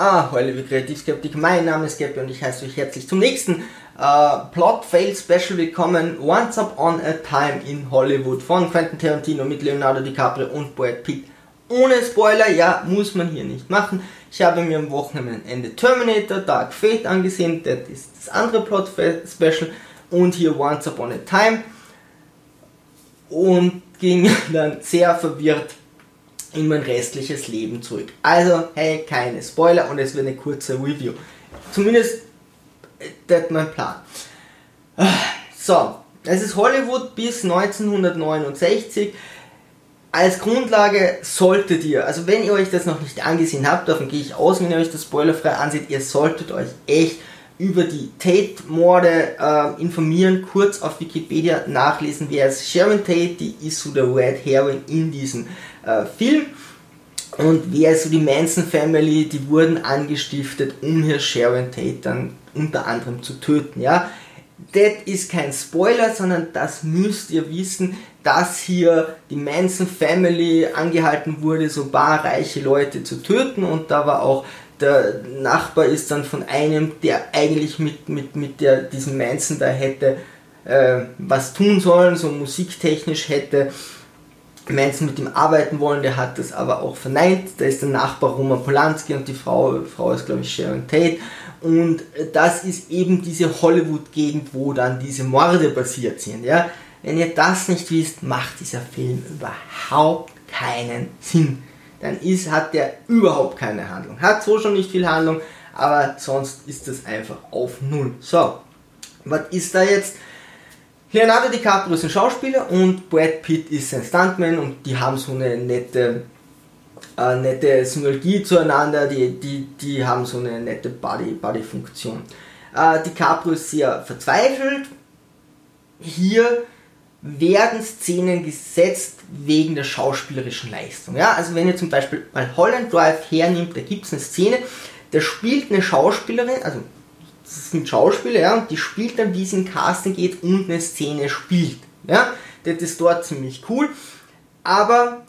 Ah, hallo liebe Kreativskeptik, mein Name ist Gabby und ich heiße euch herzlich zum nächsten äh, Plot Fail Special willkommen. Once Upon a Time in Hollywood von Quentin Tarantino mit Leonardo DiCaprio und Brad Pitt. Ohne Spoiler, ja, muss man hier nicht machen. Ich habe mir am Wochenende Terminator Dark Fate angesehen, das ist das andere Plot Fail Special und hier Once Upon a Time und ging dann sehr verwirrt in mein restliches Leben zurück. Also, hey, keine Spoiler und es wird eine kurze Review. Zumindest, äh, das mein Plan. So, es ist Hollywood bis 1969. Als Grundlage solltet ihr, also wenn ihr euch das noch nicht angesehen habt, davon gehe ich aus, wenn ihr euch das spoilerfrei ansieht, ihr solltet euch echt über die Tate-Morde äh, informieren, kurz auf Wikipedia nachlesen, wer ist Sharon Tate, die ist so der Red Herring in diesem äh, Film. Und wer ist so die Manson Family, die wurden angestiftet, um hier Sharon Tate dann unter anderem zu töten, ja. Das ist kein Spoiler, sondern das müsst ihr wissen, dass hier die Manson Family angehalten wurde, so barreiche Leute zu töten und da war auch der Nachbar ist dann von einem, der eigentlich mit, mit, mit der, diesem Manson da hätte äh, was tun sollen, so musiktechnisch hätte Manson mit ihm arbeiten wollen, der hat das aber auch verneint. Da ist der Nachbar Roman Polanski und die Frau, Frau ist glaube ich Sharon Tate. Und das ist eben diese Hollywood-Gegend, wo dann diese Morde passiert sind. Ja? Wenn ihr das nicht wisst, macht dieser Film überhaupt keinen Sinn. Dann ist, hat der überhaupt keine Handlung. Hat so schon nicht viel Handlung, aber sonst ist das einfach auf Null. So, was ist da jetzt? Leonardo DiCaprio ist ein Schauspieler und Brad Pitt ist ein Stuntman und die haben so eine nette, äh, nette Synergie zueinander, die, die, die haben so eine nette Body-Funktion. Body äh, DiCaprio ist sehr verzweifelt. Hier werden Szenen gesetzt wegen der schauspielerischen Leistung. Ja, also wenn ihr zum Beispiel mal Holland Drive hernimmt, da gibt es eine Szene, da spielt eine Schauspielerin, also das sind Schauspieler, ja, und die spielt dann, wie es in Casting geht und eine Szene spielt. Ja, das ist dort ziemlich cool. Aber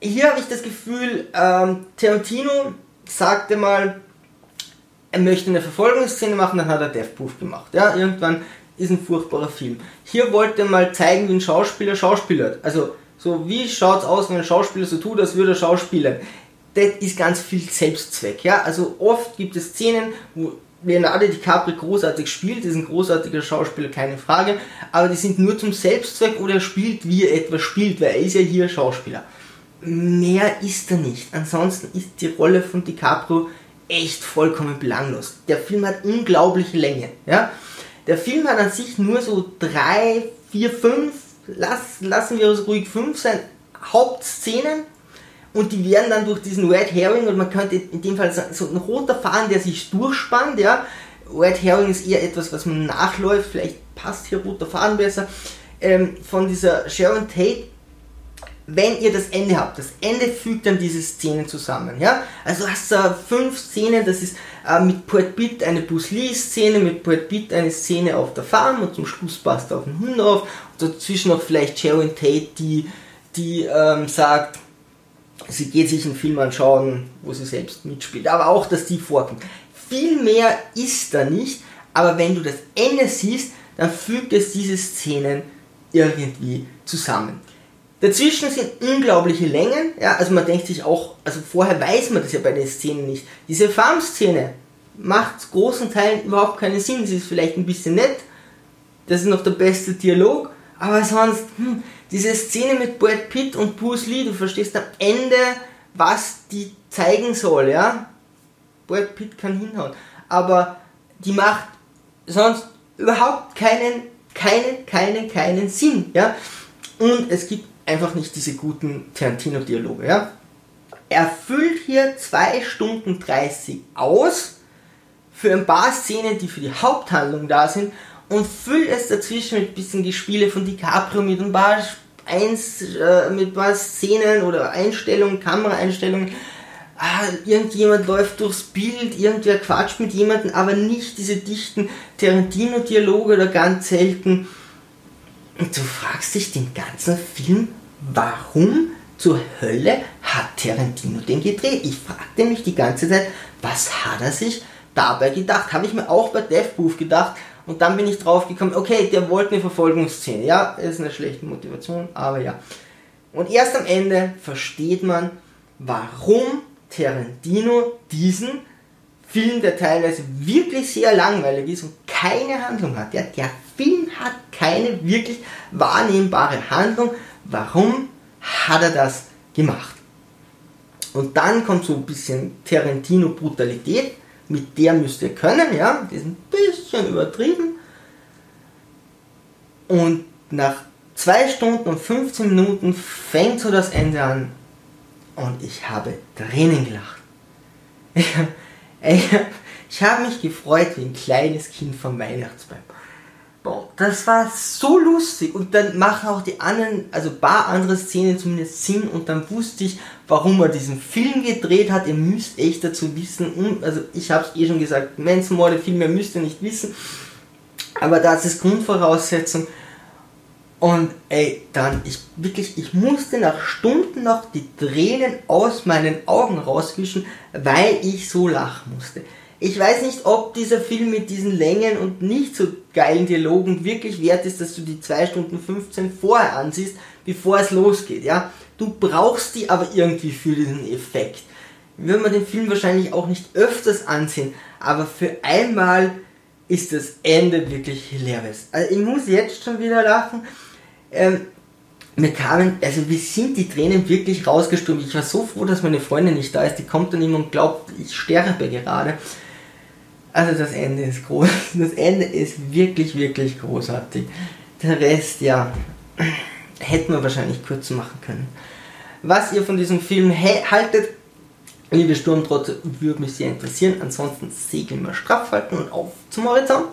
hier habe ich das Gefühl, ähm, Tarantino sagte mal, er möchte eine Verfolgungsszene machen, dann hat er Death Proof gemacht. Ja, irgendwann ist ein furchtbarer Film. Hier wollte mal zeigen, wie ein Schauspieler schauspielert. Also, so wie schaut es aus, wenn ein Schauspieler so tut, als würde er schauspielern. Das ist ganz viel Selbstzweck. Ja? Also oft gibt es Szenen, wo Leonardo DiCaprio großartig spielt, ist ein großartiger Schauspieler, keine Frage, aber die sind nur zum Selbstzweck oder er spielt, wie er etwas spielt, weil er ist ja hier Schauspieler. Mehr ist er nicht. Ansonsten ist die Rolle von DiCaprio echt vollkommen belanglos. Der Film hat unglaubliche Länge. Ja? Der Film hat an sich nur so drei, vier, fünf, lass, lassen wir es ruhig fünf sein, Hauptszenen und die werden dann durch diesen Red Herring und man könnte in dem Fall so ein roter Faden, der sich durchspannt, ja. Red Herring ist eher etwas, was man nachläuft, vielleicht passt hier roter Faden besser, ähm, von dieser Sharon Tate, wenn ihr das Ende habt. Das Ende fügt dann diese Szenen zusammen, ja. Also hast du äh, fünf Szenen, das ist äh, mit Brad Pitt eine Bruce Lee Szene, mit Brad Pitt eine Szene auf der Farm und zum Schluss passt auf den Hund auf und dazwischen noch vielleicht Sharon Tate, die, die ähm, sagt, sie geht sich einen Film anschauen, wo sie selbst mitspielt, aber auch, dass die vorkommt. Viel mehr ist da nicht, aber wenn du das Ende siehst, dann fügt es diese Szenen irgendwie zusammen. Dazwischen sind unglaubliche Längen, ja, also man denkt sich auch, also vorher weiß man das ja bei den Szenen nicht. Diese Farm-Szene macht großen Teilen überhaupt keinen Sinn, sie ist vielleicht ein bisschen nett, das ist noch der beste Dialog, aber sonst, hm, diese Szene mit Brad Pitt und Bruce Lee, du verstehst am Ende, was die zeigen soll, ja. Brad Pitt kann hinhauen. Aber die macht sonst überhaupt keinen, keinen, keinen, keinen Sinn, ja. Und es gibt einfach nicht diese guten Tarantino-Dialoge, ja. Er füllt hier 2 Stunden 30 aus für ein paar Szenen, die für die Haupthandlung da sind und füll es dazwischen mit ein bisschen Gespiele von DiCaprio mit ein paar, eins, äh, mit paar Szenen oder Einstellungen, Kameraeinstellungen. Ah, irgendjemand läuft durchs Bild, irgendwer quatscht mit jemandem, aber nicht diese dichten Tarantino-Dialoge oder ganz selten. Und du fragst dich den ganzen Film, warum zur Hölle hat Tarantino den gedreht? Ich fragte mich die ganze Zeit, was hat er sich dabei gedacht? Habe ich mir auch bei Death Proof gedacht. Und dann bin ich drauf gekommen, okay, der wollte eine Verfolgungsszene. Ja, ist eine schlechte Motivation, aber ja. Und erst am Ende versteht man, warum Tarantino diesen Film, der teilweise wirklich sehr langweilig ist und keine Handlung hat. Ja, der Film hat keine wirklich wahrnehmbare Handlung. Warum hat er das gemacht? Und dann kommt so ein bisschen Tarantino-Brutalität, mit der müsst ihr können, ja, die ist ein bisschen übertrieben. Und nach zwei Stunden und 15 Minuten fängt so das Ende an und ich habe Tränen gelacht. Ich, ich habe mich gefreut wie ein kleines Kind vom Weihnachtsbaum. Boah, das war so lustig. Und dann machen auch die anderen, also ein paar andere Szenen zumindest Sinn. Und dann wusste ich, warum er diesen Film gedreht hat. Ihr müsst echt dazu wissen, also ich habe es eh schon gesagt, Manson Morde Film, ihr müsst ihr nicht wissen, aber das ist Grundvoraussetzung. Und ey, dann, ich wirklich, ich musste nach Stunden noch die Tränen aus meinen Augen rauswischen, weil ich so lachen musste. Ich weiß nicht, ob dieser Film mit diesen Längen und nicht so geilen Dialogen wirklich wert ist, dass du die 2 Stunden 15 vorher ansiehst, bevor es losgeht, ja. Du brauchst die aber irgendwie für diesen Effekt. Würde man den Film wahrscheinlich auch nicht öfters ansehen, aber für einmal ist das Ende wirklich hilarious. Also ich muss jetzt schon wieder lachen ähm, mir kamen, also wir sind die Tränen wirklich rausgestürmt. Ich war so froh, dass meine Freundin nicht da ist. Die kommt dann immer und glaubt, ich sterbe gerade. Also das Ende ist groß. Das Ende ist wirklich, wirklich großartig. Der Rest, ja, hätten wir wahrscheinlich kürzer machen können. Was ihr von diesem Film haltet, liebe Sturmtrotze, würde mich sehr interessieren. Ansonsten segeln wir straff halten und auf zum Horizont.